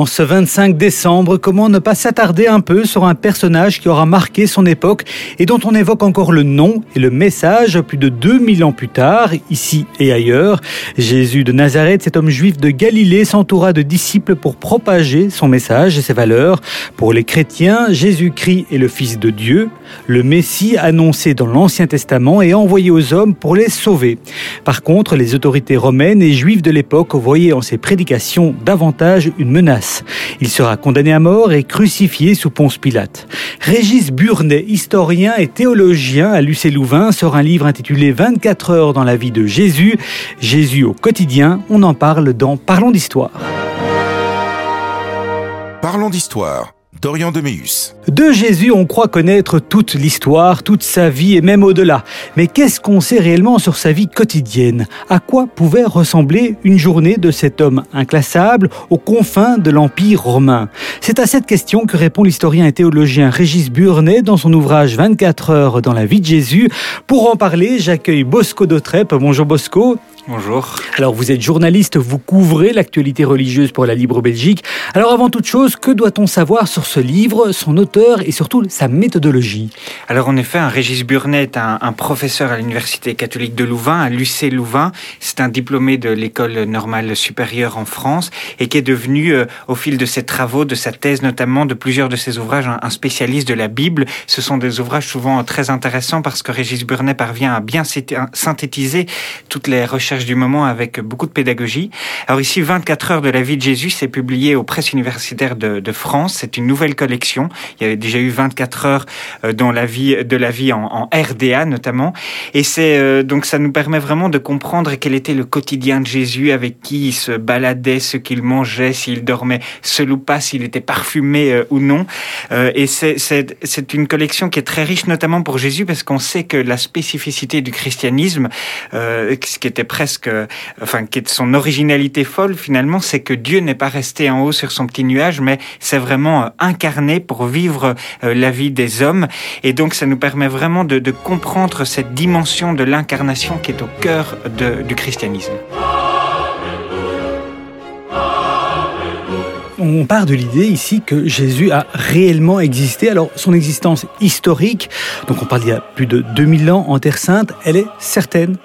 En ce 25 décembre, comment ne pas s'attarder un peu sur un personnage qui aura marqué son époque et dont on évoque encore le nom et le message plus de 2000 ans plus tard, ici et ailleurs. Jésus de Nazareth, cet homme juif de Galilée, s'entoura de disciples pour propager son message et ses valeurs. Pour les chrétiens, Jésus-Christ est le Fils de Dieu, le Messie annoncé dans l'Ancien Testament et envoyé aux hommes pour les sauver. Par contre, les autorités romaines et juives de l'époque voyaient en ses prédications davantage une menace. Il sera condamné à mort et crucifié sous Ponce Pilate. Régis Burnet, historien et théologien à Lucé-Louvain, sort un livre intitulé 24 heures dans la vie de Jésus. Jésus au quotidien, on en parle dans Parlons d'histoire. Parlons d'histoire. Dorian Deméus. De Jésus, on croit connaître toute l'histoire, toute sa vie et même au-delà. Mais qu'est-ce qu'on sait réellement sur sa vie quotidienne? À quoi pouvait ressembler une journée de cet homme inclassable aux confins de l'Empire romain? C'est à cette question que répond l'historien et théologien Régis Burnet dans son ouvrage 24 heures dans la vie de Jésus. Pour en parler, j'accueille Bosco Dautrep. Bonjour Bosco. Bonjour. Alors vous êtes journaliste, vous couvrez l'actualité religieuse pour la Libre Belgique. Alors avant toute chose, que doit-on savoir sur ce livre, son auteur et surtout sa méthodologie? Alors en effet, un Régis Burnet est un, professeur à l'Université catholique de Louvain, à l'UC Louvain. C'est un diplômé de l'école normale supérieure en France et qui est devenu, euh, au fil de ses travaux, de sa thèse notamment, de plusieurs de ses ouvrages, un, spécialiste de la Bible. Ce sont des ouvrages souvent très intéressants parce que Régis Burnet parvient à bien synthétiser toutes les recherches du moment avec beaucoup de pédagogie. Alors ici, 24 heures de la vie de Jésus, c'est publié aux presses universitaires de, France. C'est une nouvelle collection. Il y avait déjà eu 24 heures euh, dans la vie de la vie en, RDA notamment. Et c'est euh, donc ça nous permet vraiment de comprendre quel était le quotidien de Jésus, avec qui il se baladait, ce qu'il mangeait, s'il dormait seul ou pas, s'il était parfumé euh, ou non. et c'est c'est une collection qui est très riche, notamment pour Jésus, parce qu'on sait que la spécificité du christianisme, ce qui était presque, enfin, qui est son originalité folle finalement, c'est que Dieu n'est pas resté en haut sur son petit nuage, mais c'est vraiment euh, incarné pour vivre euh, la vie des hommes. Et donc, ça nous permet vraiment de, de comprendre cette dimension de l'incarnation qui est au cœur de, du christianisme. On part de l'idée ici que Jésus a réellement existé. Alors, son existence historique, donc on parle d'il y a plus de 2000 ans en Terre Sainte, elle est certaine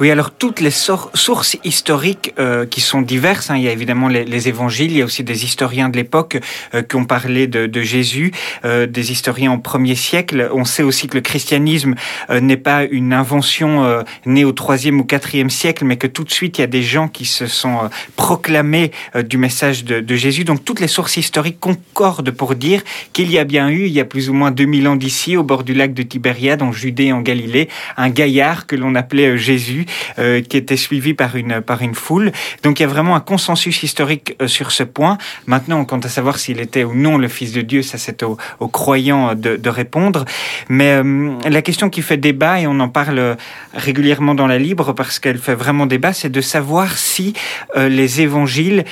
Oui, alors toutes les sources historiques euh, qui sont diverses, hein, il y a évidemment les, évangiles, il y a aussi des historiens de l'époque euh, qui ont parlé de, Jésus, euh, des historiens au premier siècle. On sait aussi que le christianisme n'est pas une invention née au troisième ou quatrième siècle, mais que tout de suite, il y a des gens qui se sont proclamés du message de, de Jésus. Donc toutes les sources historiques concordent pour dire qu'il y a bien eu, il y a plus ou moins 2000 ans d'ici, au bord du lac de Tibériade, en Judée, en Galilée, un gaillard que l'on appelait euh, Jésus, euh, qui était suivi par une, par une foule. Donc il y a vraiment un consensus historique euh, sur ce point. Maintenant, quant à savoir s'il était ou non le Fils de Dieu, ça c'est aux, croyants de, de, répondre. Mais la question qui fait débat, et on en parle régulièrement dans la Libre parce qu'elle fait vraiment débat, c'est de savoir si les évangiles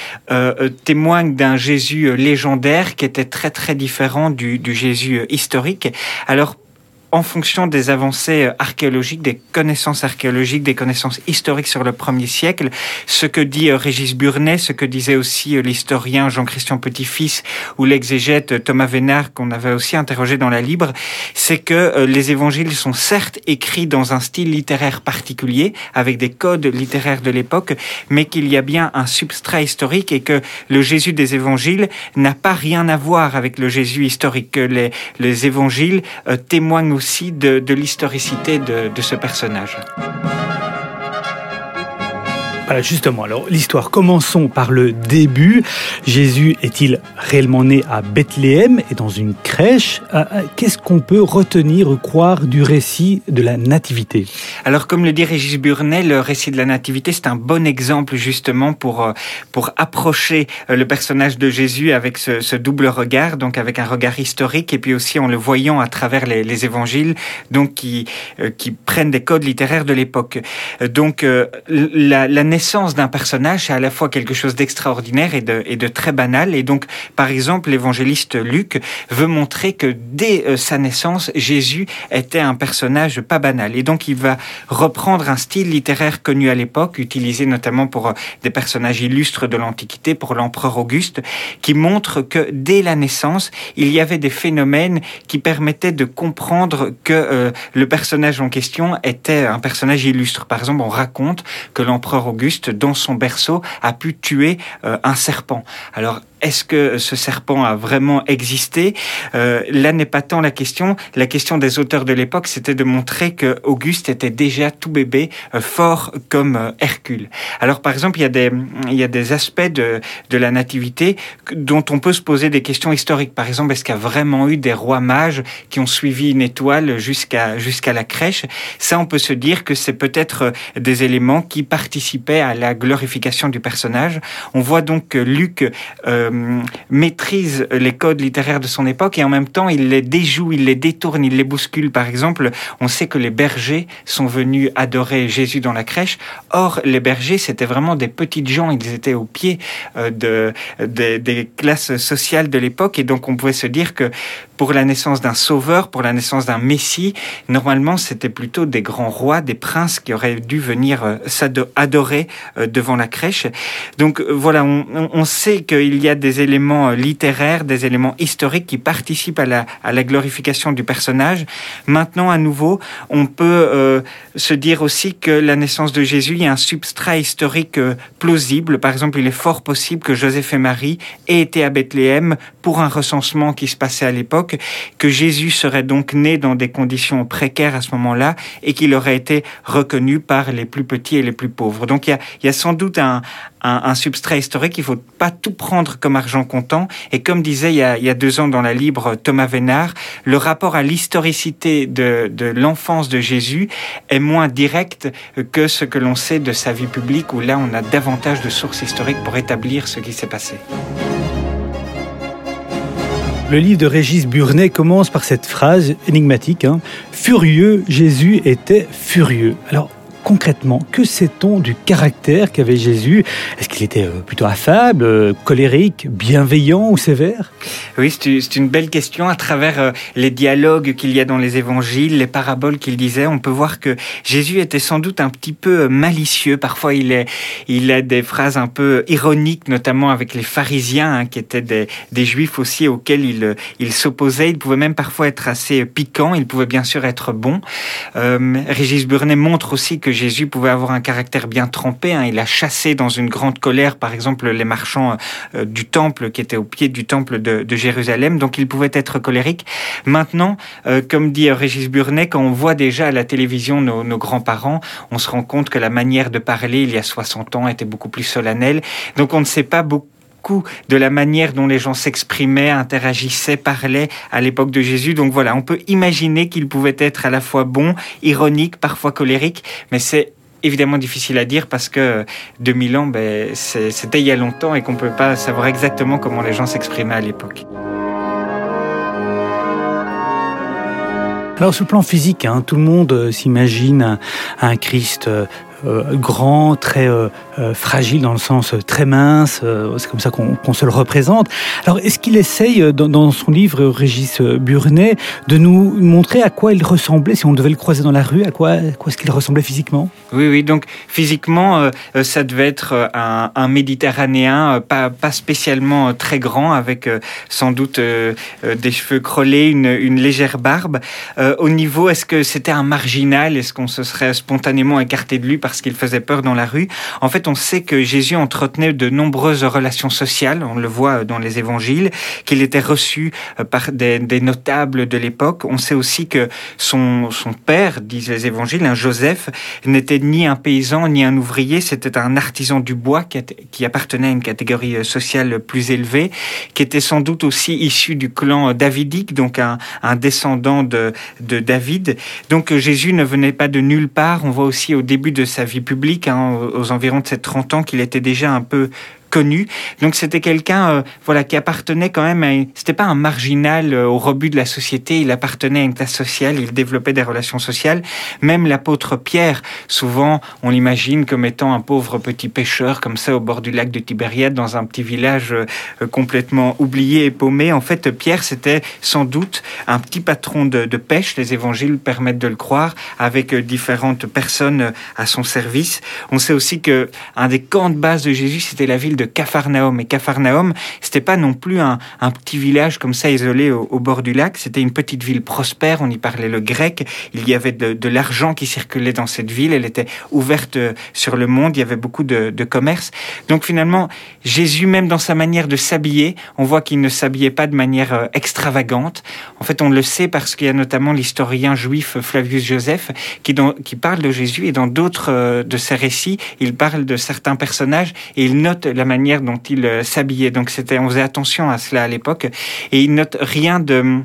témoignent d'un Jésus légendaire qui était très très différent du, du Jésus historique. Alors en fonction des avancées euh, archéologiques, des connaissances archéologiques, des connaissances historiques sur le premier siècle, ce que dit euh, Régis Burnet, ce que disait aussi euh, l'historien Jean-Christian Petit-Fils ou l'exégète Thomas Vénard qu'on avait aussi interrogé dans la Libre, c'est que les évangiles sont certes écrits dans un style littéraire particulier, avec des codes littéraires de l'époque, mais qu'il y a bien un substrat historique et que le Jésus des évangiles n'a pas rien à voir avec le Jésus historique, que les, les évangiles témoignent de, l'historicité de ce personnage. Voilà, justement, alors l'histoire, commençons par le début. Jésus est-il réellement né à Bethléem et dans une crèche? Euh, euh, Qu'est-ce qu'on peut retenir ou croire du récit de la Nativité? Alors, comme le dit Régis Burnet, le récit de la Nativité, c'est un bon exemple justement pour, euh, pour approcher le personnage de Jésus avec ce, double regard, donc avec un regard historique et puis aussi en le voyant à travers les, les évangiles, donc qui, qui prennent des codes littéraires de l'époque. Donc, la, la naissance d'un personnage, c'est à la fois quelque chose d'extraordinaire et de, très banal. Et donc, par exemple, l'évangéliste Luc veut montrer que dès euh, sa naissance, Jésus était un personnage pas banal. Et donc, il va reprendre un style littéraire connu à l'époque, utilisé notamment pour euh, des personnages illustres de l'Antiquité, pour l'empereur Auguste, qui montre que dès la naissance, il y avait des phénomènes qui permettaient de comprendre que euh, le personnage en question était un personnage illustre. Par exemple, on raconte que l'empereur Auguste, dans son berceau, a pu tuer un serpent. Alors, est-ce que ce serpent a vraiment existé? Euh, Là n'est pas tant la question. La question des auteurs de l'époque, c'était de montrer que Auguste était déjà tout bébé, euh, fort comme euh, Hercule. Alors par exemple, il y a des, il y a des aspects de, de la nativité dont on peut se poser des questions historiques. Par exemple, est-ce qu'il y a vraiment eu des rois mages qui ont suivi une étoile jusqu'à jusqu'à la crèche? Ça, on peut se dire que c'est peut-être des éléments qui participaient à la glorification du personnage. On voit donc que Luc euh, maîtrise les codes littéraires de son époque et en même temps il les déjoue, il les détourne, il les bouscule. Par exemple, on sait que les bergers sont venus adorer Jésus dans la crèche. Or, les bergers, c'était vraiment des petites gens, ils étaient au pied euh, de, des classes sociales de l'époque et donc on pouvait se dire que pour la naissance d'un sauveur, pour la naissance d'un messie, normalement c'était plutôt des grands rois, des princes qui auraient dû venir euh, s'adorer devant la crèche. Donc voilà, on, on sait qu'il y a des éléments euh, littéraires, des éléments historiques qui participent à la, à la glorification du personnage. Maintenant, à nouveau, on peut euh, se dire aussi que la naissance de Jésus, il y a un substrat historique euh, plausible. Par exemple, il est fort possible que Joseph et Marie aient été à Bethléem pour un recensement qui se passait à l'époque, que Jésus serait donc né dans des conditions précaires à ce moment-là et qu'il aurait été reconnu par les plus petits et les plus pauvres. Donc il y a, sans doute un, un, un substrat historique. Il faut pas tout prendre comme argent comptant. Et comme disait il y a, deux ans dans la Libre Thomas Vénard, le rapport à l'historicité de, de l'enfance de Jésus est moins direct que ce que l'on sait de sa vie publique, où là on a davantage de sources historiques pour établir ce qui s'est passé. Le livre de Régis Burnet commence par cette phrase énigmatique hein. Furieux, Jésus était furieux. Alors, concrètement, que sait-on du caractère qu'avait Jésus? Est-ce qu'il était euh, plutôt affable, euh, colérique, bienveillant ou sévère? Oui, c'est une belle question. À travers euh, les dialogues qu'il y a dans les évangiles, les paraboles qu'il disait, on peut voir que Jésus était sans doute un petit peu malicieux. Parfois, il, est, a des phrases un peu ironiques, notamment avec les pharisiens, hein, qui étaient des, juifs aussi auxquels il, il s'opposait. Il pouvait même parfois être assez piquant. Il pouvait bien sûr être bon. Euh, Régis Burnet montre aussi que Jésus pouvait avoir un caractère bien trempé. Hein. Il a chassé dans une grande colère, par exemple, les marchands euh, du temple qui étaient au pied du temple de, Jérusalem. Donc il pouvait être colérique. Maintenant, euh, comme dit Régis Burnet, quand on voit déjà à la télévision nos grands-parents, on se rend compte que la manière de parler il y a 60 ans était beaucoup plus solennelle. Donc on ne sait pas beaucoup de la manière dont les gens s'exprimaient, interagissaient, parlaient à l'époque de Jésus. Donc voilà, on peut imaginer qu'il pouvait être à la fois bon, ironique, parfois colérique, mais c'est évidemment difficile à dire parce que 2000 ans, ben, c'était il y a longtemps et qu'on ne peut pas savoir exactement comment les gens s'exprimaient à l'époque. Alors, sur le plan physique, hein, tout le monde euh, s'imagine un, un, Christ euh, grand, très euh, euh, fragile dans le sens très mince. C'est comme ça qu'on qu se le représente. Alors, est-ce qu'il essaye dans, son livre Régis Burnet de nous montrer à quoi il ressemblait si on devait le croiser dans la rue À quoi, quoi est-ce qu'il ressemblait physiquement? Oui, oui. Donc physiquement, ça devait être un, Méditerranéen, pas, spécialement très grand, avec sans doute des cheveux crôlés, une, légère barbe. au niveau, est-ce que c'était un marginal? Est-ce qu'on se serait spontanément écarté de lui qu'il faisait peur dans la rue En fait, on sait que Jésus entretenait de nombreuses relations sociales. On le voit dans les évangiles, qu'il était reçu par des, notables de l'époque. On sait aussi que son, père, disent les évangiles, un Joseph, n'était ni un paysan ni un ouvrier, c'était un artisan du bois qui, appartenait à une catégorie sociale plus élevée, qui était sans doute aussi issu du clan davidique, donc un, un descendant de, de David. Donc Jésus ne venait pas de nulle part. On voit aussi au début de sa vie publique, hein, aux environs de ses 30 ans, qu'il était déjà un peu connu. Donc c'était quelqu'un voilà qui appartenait quand même à c'était pas un marginal au rebut de la société, il appartenait à une classe sociale, il développait des relations sociales. Même l'apôtre Pierre, souvent on l'imagine comme étant un pauvre petit pêcheur comme ça au bord du lac de Tibériade dans un petit village complètement oublié et paumé. En fait, Pierre c'était sans doute un petit patron de, de pêche, les évangiles permettent de le croire, avec différentes personnes à son service. On sait aussi que un des camps de base de Jésus, c'était la ville de Capharnaüm. Et Capharnaüm, c'était pas non plus un, petit village comme ça isolé au, bord du lac. C'était une petite ville prospère. On y parlait le grec. Il y avait de, l'argent qui circulait dans cette ville. Elle était ouverte sur le monde. Il y avait beaucoup de, de commerce. Donc finalement, Jésus, même dans sa manière de s'habiller, on voit qu'il ne s'habillait pas de manière euh, extravagante. En fait, on le sait parce qu'il y a notamment l'historien juif Flavius Joseph qui, qui parle de Jésus et dans d'autres euh, de ses récits, il parle de certains personnages et il note la manière dont il euh, s'habillait. Donc c'était, on faisait attention à cela à l'époque et il note rien de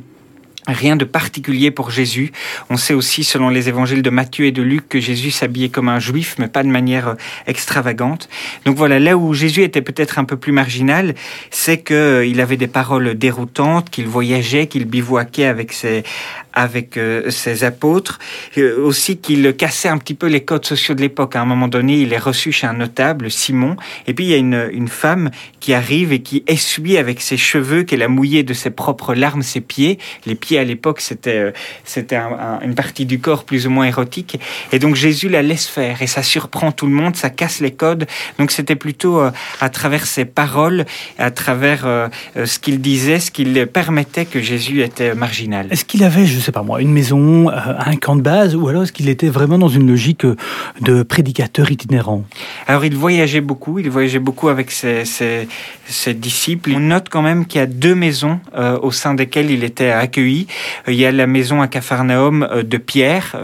Rien de particulier pour Jésus. On sait aussi, selon les évangiles de Matthieu et de Luc, que Jésus s'habillait comme un juif, mais pas de manière euh, extravagante. Donc voilà, là où Jésus était peut-être un peu plus marginal, c'est qu'il avait des paroles déroutantes, qu'il voyageait, qu'il bivouaquait avec ses, avec euh, ses apôtres, euh, aussi qu'il cassait un petit peu les codes sociaux de l'époque. À un moment donné, il est reçu chez un notable, Simon, et puis il y a une, une femme qui arrive et qui essuie avec ses cheveux qu'elle a mouillé de ses propres larmes ses pieds. Les pieds à l'époque, c'était euh, c'était une partie du corps plus ou moins érotique, et donc Jésus la laisse faire, et ça surprend tout le monde, ça casse les codes. Donc c'était plutôt à travers ses paroles, à travers ce qu'il disait, ce qu'il permettait que Jésus était marginal. Est-ce qu'il avait, je sais pas moi, une maison, euh, un camp de base, ou alors est-ce qu'il était vraiment dans une logique euh, de prédicateur itinérant? Alors il voyageait beaucoup, il voyageait beaucoup avec ses, ses, disciples. On note quand même qu'il y a deux maisons euh, au sein desquelles il était accueilli. Il y a la maison à Capharnaüm de Pierre,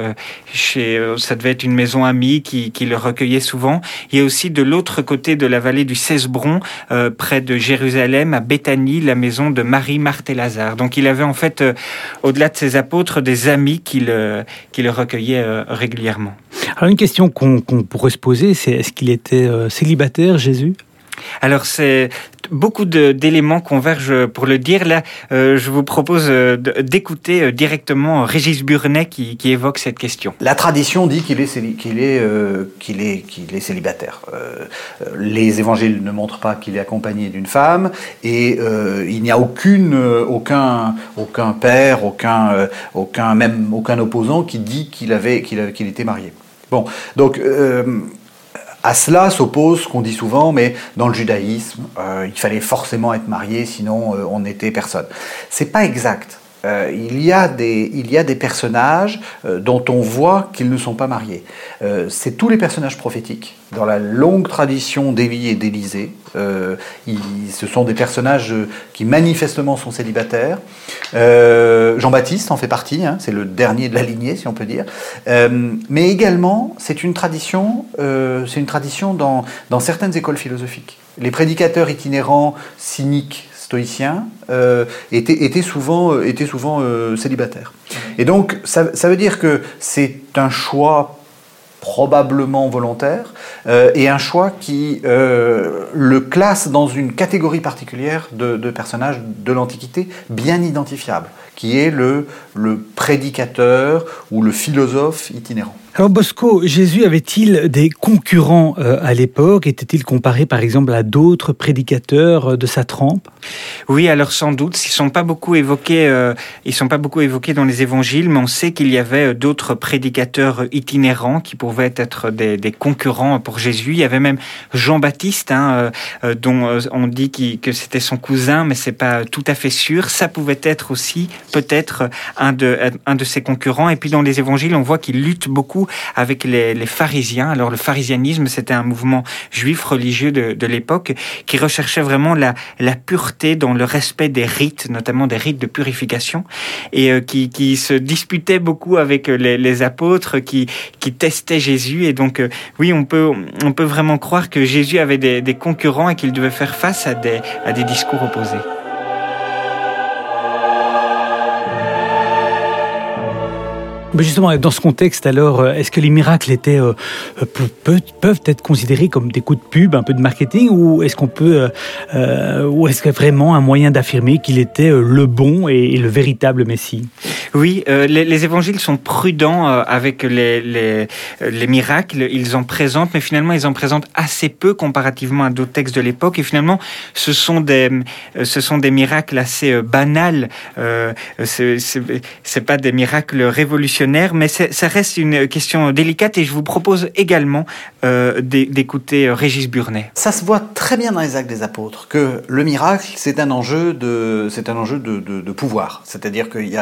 chez, ça devait être une maison amie qui, le recueillait souvent. Il y a aussi de l'autre côté de la vallée du Cesbron, près de Jérusalem, à Béthanie, la maison de Marie, Marthe et Lazare. Donc il avait en fait, au-delà de ses apôtres, des amis qui le, recueillaient euh, régulièrement. Alors une question qu'on pourrait se poser, c'est est-ce qu'il était euh, célibataire, Jésus? Alors c'est beaucoup d'éléments convergent pour le dire. Là, euh, je vous propose d'écouter directement Régis Burnet qui, évoque cette question. La tradition dit qu'il est, est, est, est célibataire. les évangiles ne montrent pas qu'il est accompagné d'une femme et il n'y a aucune, aucun, aucun père, aucun, aucun, même aucun opposant qui dit qu'il avait, qu'il était marié. Bon, donc à cela s'oppose ce qu'on dit souvent, mais dans le judaïsme, euh, il fallait forcément être marié, sinon euh, on n'était personne. C'est pas exact. Euh, il, y a des, il y a des personnages euh, dont on voit qu'ils ne sont pas mariés. Euh, c'est tous les personnages prophétiques. Dans la longue tradition d'Élie et d'Élisée, ce sont des personnages qui manifestement sont célibataires. Jean-Baptiste en fait partie, hein, c'est le dernier de la lignée, si on peut dire. mais également, c'est une tradition, c'est une tradition dans, dans certaines écoles philosophiques. Les prédicateurs itinérants, cyniques, stoïciens euh, étaient, souvent, euh, étaient souvent euh, célibataires. Et donc, ça, veut dire que c'est un choix probablement volontaire, et un choix qui le classe dans une catégorie particulière de, personnages de l'Antiquité bien identifiable, qui est le prédicateur ou le philosophe itinérant. Alors Bosco, Jésus avait-il des concurrents euh, à l'époque? Était-il comparé par exemple à d'autres prédicateurs euh, de sa trempe? Oui, alors sans doute. Ils sont pas beaucoup évoqués. Euh, ils sont pas beaucoup évoqués dans les évangiles, mais on sait qu'il y avait d'autres prédicateurs itinérants qui pouvaient être des, concurrents pour Jésus. Il y avait même Jean-Baptiste, hein, dont on dit que c'était son cousin, mais c'est pas tout à fait sûr. Ça pouvait être aussi peut-être un de ses concurrents. Et puis dans les évangiles, on voit qu'il lutte beaucoup avec les, pharisiens. Alors le pharisianisme, c'était un mouvement juif religieux de, l'époque qui recherchait vraiment la, pureté dans le respect des rites, notamment des rites de purification, et euh, qui, se disputait beaucoup avec les, apôtres, qui, qui testaient Jésus. Et donc, euh, oui, on peut, on peut vraiment croire que Jésus avait des, des concurrents et qu'il devait faire face à des, à des discours opposés. Mais justement, dans ce contexte, alors, euh, est-ce que les miracles étaient, euh, peuvent, peuvent être considérés comme des coups de pub, un peu de marketing, ou est-ce qu'on peut, euh, ou est-ce que vraiment un moyen d'affirmer qu'il était le bon et, le véritable Messie? Oui, les, les, évangiles sont prudents avec les, les, les, miracles. Ils en présentent, mais finalement, ils en présentent assez peu comparativement à d'autres textes de l'époque. Et finalement, ce sont des, ce sont des miracles assez banals. Euh, c'est pas des miracles révolutionnaires mais ça reste une question délicate et je vous propose également euh, d'écouter euh, Régis Burnet. Ça se voit très bien dans les actes des apôtres que le miracle, c'est un enjeu de, un enjeu de, pouvoir. C'est-à-dire qu'il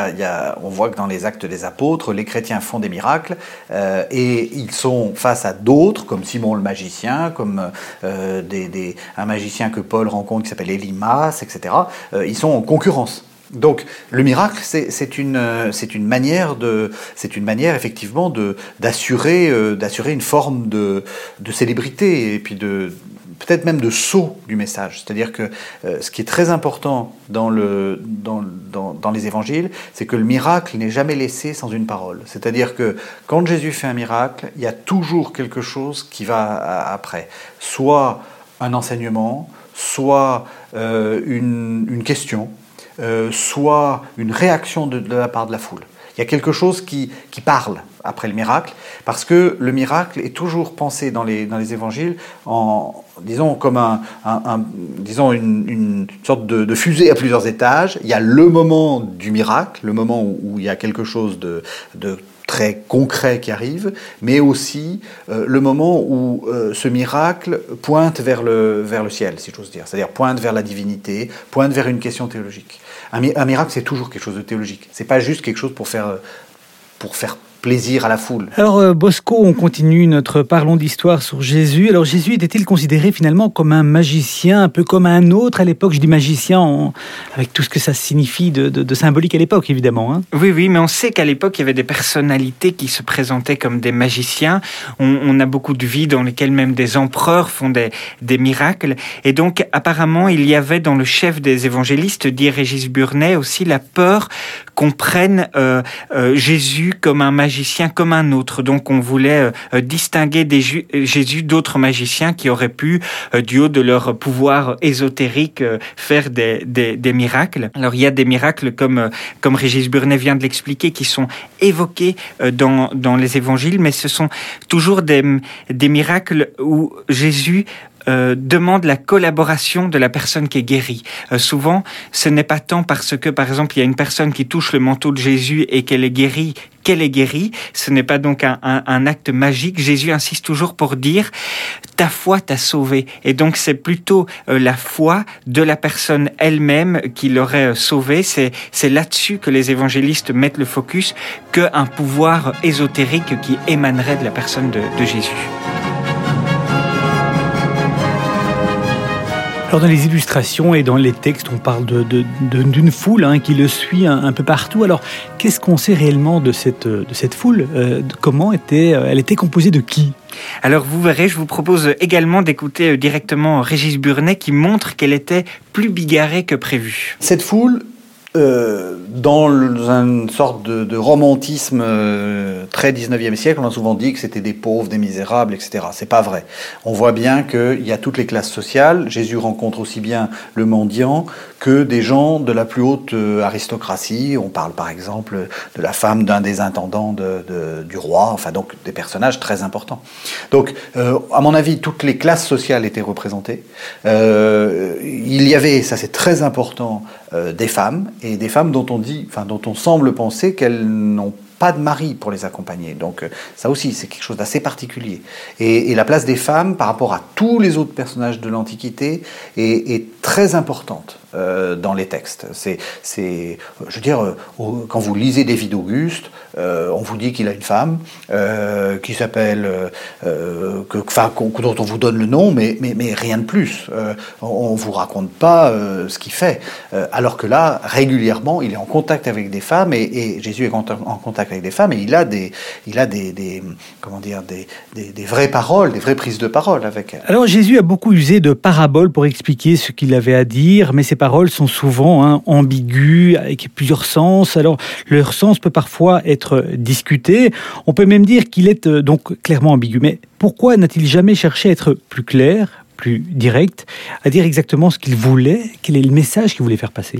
voit que dans les actes des apôtres, les chrétiens font des miracles euh, et ils sont face à d'autres, comme Simon le magicien, comme un magicien que Paul rencontre qui s'appelle Elimas, etc. ils sont en concurrence. Donc le miracle, c'est une, euh, manière, de, une manière effectivement d'assurer euh, d'assurer une forme de, de, célébrité et puis de peut-être même de saut du message. C'est-à-dire que euh, ce qui est très important dans, le, dans, dans, dans les évangiles, c'est que le miracle n'est jamais laissé sans une parole. C'est-à-dire que quand Jésus fait un miracle, il y a toujours quelque chose qui va après. Soit un enseignement, soit une, une question, euh, soit une réaction de, la part de la foule. Il y a quelque chose qui, qui, parle après le miracle, parce que le miracle est toujours pensé dans les, dans les évangiles en, disons, comme un, disons une, une sorte de, fusée à plusieurs étages. Il y a le moment du miracle, le moment où, il y a quelque chose de très concret qui arrive, mais aussi euh, le moment où euh, ce miracle pointe vers le, vers le ciel, si j'ose dire, c'est-à-dire pointe vers la divinité, pointe vers une question théologique. Un, un miracle, c'est toujours quelque chose de théologique. C'est pas juste quelque chose pour faire, pour faire plaisir à la foule. Alors euh, Bosco, on continue notre parlons d'histoire sur Jésus. Alors Jésus était-il considéré finalement comme un magicien, un peu comme un autre à l'époque? Je dis magicien avec tout ce que ça signifie de, symbolique à l'époque, évidemment. Hein. oui, oui, mais on sait qu'à l'époque, il y avait des personnalités qui se présentaient comme des magiciens. On, a beaucoup de vies dans lesquelles même des empereurs font des, des miracles. Et donc, apparemment, il y avait dans le chef des évangélistes, dit Régis Burnet, aussi la peur qu'on prenne euh, euh, Jésus comme un magicien magicien comme un autre. Donc on voulait euh, euh, distinguer des Jésus d'autres magiciens qui auraient pu, euh, du haut de leur pouvoir ésotérique, faire des, des, miracles. Alors il y a des miracles comme, comme Régis Burnet vient de l'expliquer qui sont évoqués dans, dans les évangiles, mais ce sont toujours des, des miracles où Jésus euh, demande la collaboration de la personne qui est guérie. Euh, souvent, ce n'est pas tant parce que, par exemple, il y a une personne qui touche le manteau de Jésus et qu'elle est guérie qu'elle est guérie. Ce n'est pas donc un, un, acte magique. Jésus insiste toujours pour dire ta foi t'a sauvé. Et donc c'est plutôt euh, la foi de la personne elle-même qui l'aurait sauvé. C'est c'est là-dessus que les évangélistes mettent le focus qu'un pouvoir ésotérique qui émanerait de la personne de, de Jésus. Alors dans les illustrations et dans les textes, on parle d'une de, foule hein, qui le suit un, peu partout. Alors qu'est-ce qu'on sait réellement de cette, de cette foule? Euh, Comment était, euh, elle était composée de qui? Alors vous verrez, je vous propose également d'écouter euh, directement Régis Burnet qui montre qu'elle était plus bigarrée que prévu. Cette foule, euh, dans une sorte de, romantisme euh, très 19e siècle, on a souvent dit que c'était des pauvres, des misérables, etc. C'est pas vrai. On voit bien qu'il y a toutes les classes sociales. Jésus rencontre aussi bien le mendiant que des gens de la plus haute euh, aristocratie. On parle par exemple de la femme d'un des intendants de, du roi, enfin donc des personnages très importants. Donc, à mon avis, toutes les classes sociales étaient représentées. il y avait, ça c'est très important, des femmes et des femmes dont on dit, enfin dont on semble penser qu'elles n'ont pas de mari pour les accompagner. Donc euh, ça aussi, c'est quelque chose d'assez particulier. Et, la place des femmes par rapport à tous les autres personnages de l'Antiquité est, très importante euh, dans les textes. C'est, c'est, je veux dire, euh, quand vous lisez des vies d'Auguste, on vous dit qu'il a une femme qui s'appelle, que, enfin, dont on vous donne le nom, mais, mais, mais rien de plus. on vous raconte pas ce qu'il fait. alors que là, régulièrement, il est en contact avec des femmes et, Jésus est en contact avec des femmes et il a des, il a des, des comment dire, des, des, vraies paroles, des vraies prises de parole avec elles. Alors Jésus a beaucoup usé de paraboles pour expliquer ce qu'il avait à dire, mais c'est paroles sont souvent hein, ambiguës, avec plusieurs sens. Alors, leur sens peut parfois être discuté. On peut même dire qu'il est euh, donc clairement ambigu. Mais pourquoi n'a-t-il jamais cherché à être plus clair, plus direct, à dire exactement ce qu'il voulait, quel est le message qu'il voulait faire passer?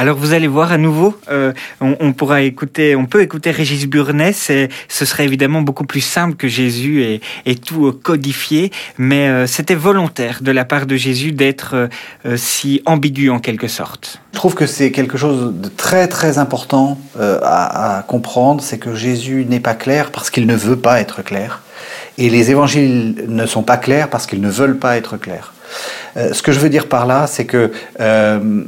Alors vous allez voir à nouveau, euh, on, pourra écouter, on peut écouter Régis Burness. Et ce serait évidemment beaucoup plus simple que Jésus ait, tout codifié, mais euh, c'était volontaire de la part de Jésus d'être euh, si ambigu en quelque sorte. Je trouve que c'est quelque chose de très très important à, comprendre, c'est que Jésus n'est pas clair parce qu'il ne veut pas être clair, et les évangiles ne sont pas clairs parce qu'ils ne veulent pas être clairs. ce que je veux dire par là, c'est que euh,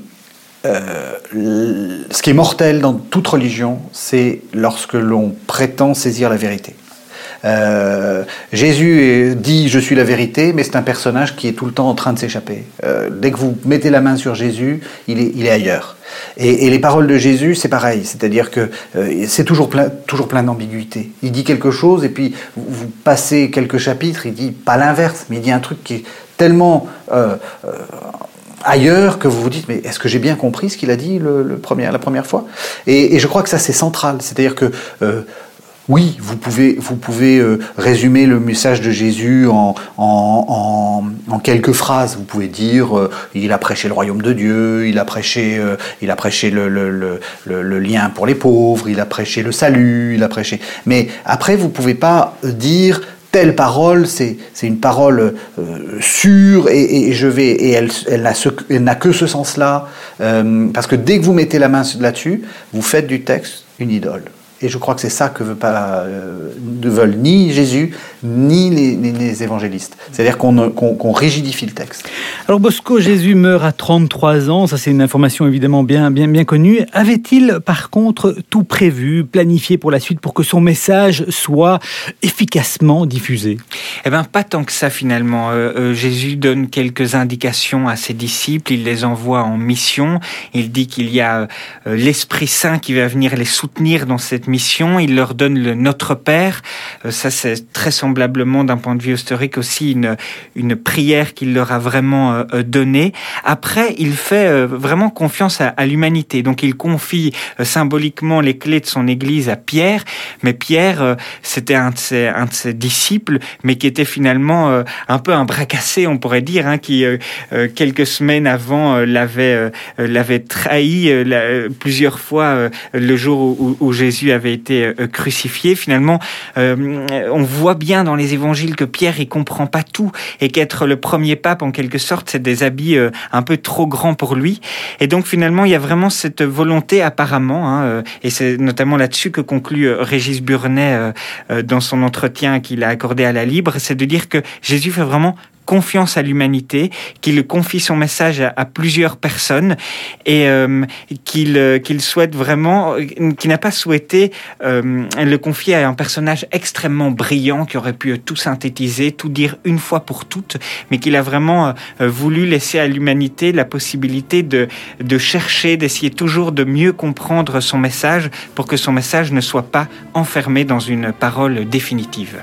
ce qui est mortel dans toute religion, c'est lorsque l'on prétend saisir la vérité. Euh, Jésus dit je suis la vérité, mais c'est un personnage qui est tout le temps en train de s'échapper. Euh, dès que vous mettez la main sur Jésus, il est, il est ailleurs. Et, les paroles de Jésus, c'est pareil, c'est-à-dire que c'est toujours plein, toujours plein d'ambiguïté. Il dit quelque chose et puis vous, passez quelques chapitres, il dit pas l'inverse, mais il dit un truc qui est tellement ailleurs que vous vous dites mais est-ce que j'ai bien compris ce qu'il a dit le, premier, la première fois? Et, je crois que ça c'est central, c'est-à-dire que euh, oui, vous pouvez, vous pouvez euh, résumer le message de Jésus en, en, en, quelques phrases. Vous pouvez dire euh, il a prêché le royaume de Dieu, il a prêché, il a prêché le, le, le, le, lien pour les pauvres, il a prêché le salut, il a prêché. Mais après, vous pouvez pas dire telle parole, c'est une parole euh, sûre et, je vais et elle, elle n'a que ce sens-là euh, parce que dès que vous mettez la main là-dessus, vous faites du texte une idole. Et je crois que c'est ça que veut pas, euh, ne veulent ni Jésus ni les, évangélistes. C'est-à-dire qu'on rigidifie le texte. Alors Bosco, Jésus meurt à 33 ans, ça c'est une information évidemment bien, bien, bien connue. Avait-il par contre tout prévu, planifié pour la suite pour que son message soit efficacement diffusé? Eh bien pas tant que ça finalement. Euh, euh, Jésus donne quelques indications à ses disciples, il les envoie en mission, il dit qu'il y a l'Esprit Saint qui va venir les soutenir dans cette mission, il leur donne le Notre Père, euh, ça c'est très semblablement d'un point de vue historique aussi une, une prière qu'il leur a vraiment euh, euh, donnée. Après, il fait vraiment confiance à, l'humanité, donc il confie symboliquement les clés de son Église à Pierre, mais Pierre, c'était un, de ses, disciples, mais qui était finalement un peu un bras cassé, on pourrait dire, hein, qui quelques semaines avant l'avait l'avait trahi plusieurs fois le jour où, où Jésus avait avait été euh, crucifié. Finalement, euh, on voit bien dans les évangiles que Pierre il comprend pas tout et qu'être le premier pape en quelque sorte, c'est des habits euh, un peu trop grands pour lui. Et donc finalement, il y a vraiment cette volonté apparemment, hein, et c'est notamment là-dessus que conclut Régis Burnet dans son entretien qu'il a accordé à la Libre, c'est de dire que Jésus fait vraiment confiance à l'humanité, qu'il confie son message à, plusieurs personnes et euh, qu'il euh, qu'il souhaite vraiment, euh, qu'il n'a pas souhaité le confier à un personnage extrêmement brillant qui aurait pu tout synthétiser, tout dire une fois pour toutes, mais qu'il a vraiment voulu laisser à l'humanité la possibilité de, de chercher, d'essayer toujours de mieux comprendre son message pour que son message ne soit pas enfermé dans une parole définitive.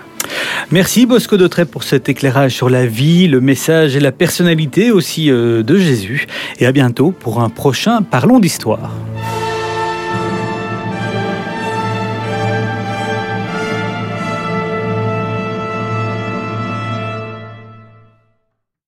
Merci Bosco de pour cet éclairage sur la vie, le message et la personnalité aussi euh, de Jésus. Et à bientôt pour un prochain Parlons d'Histoire.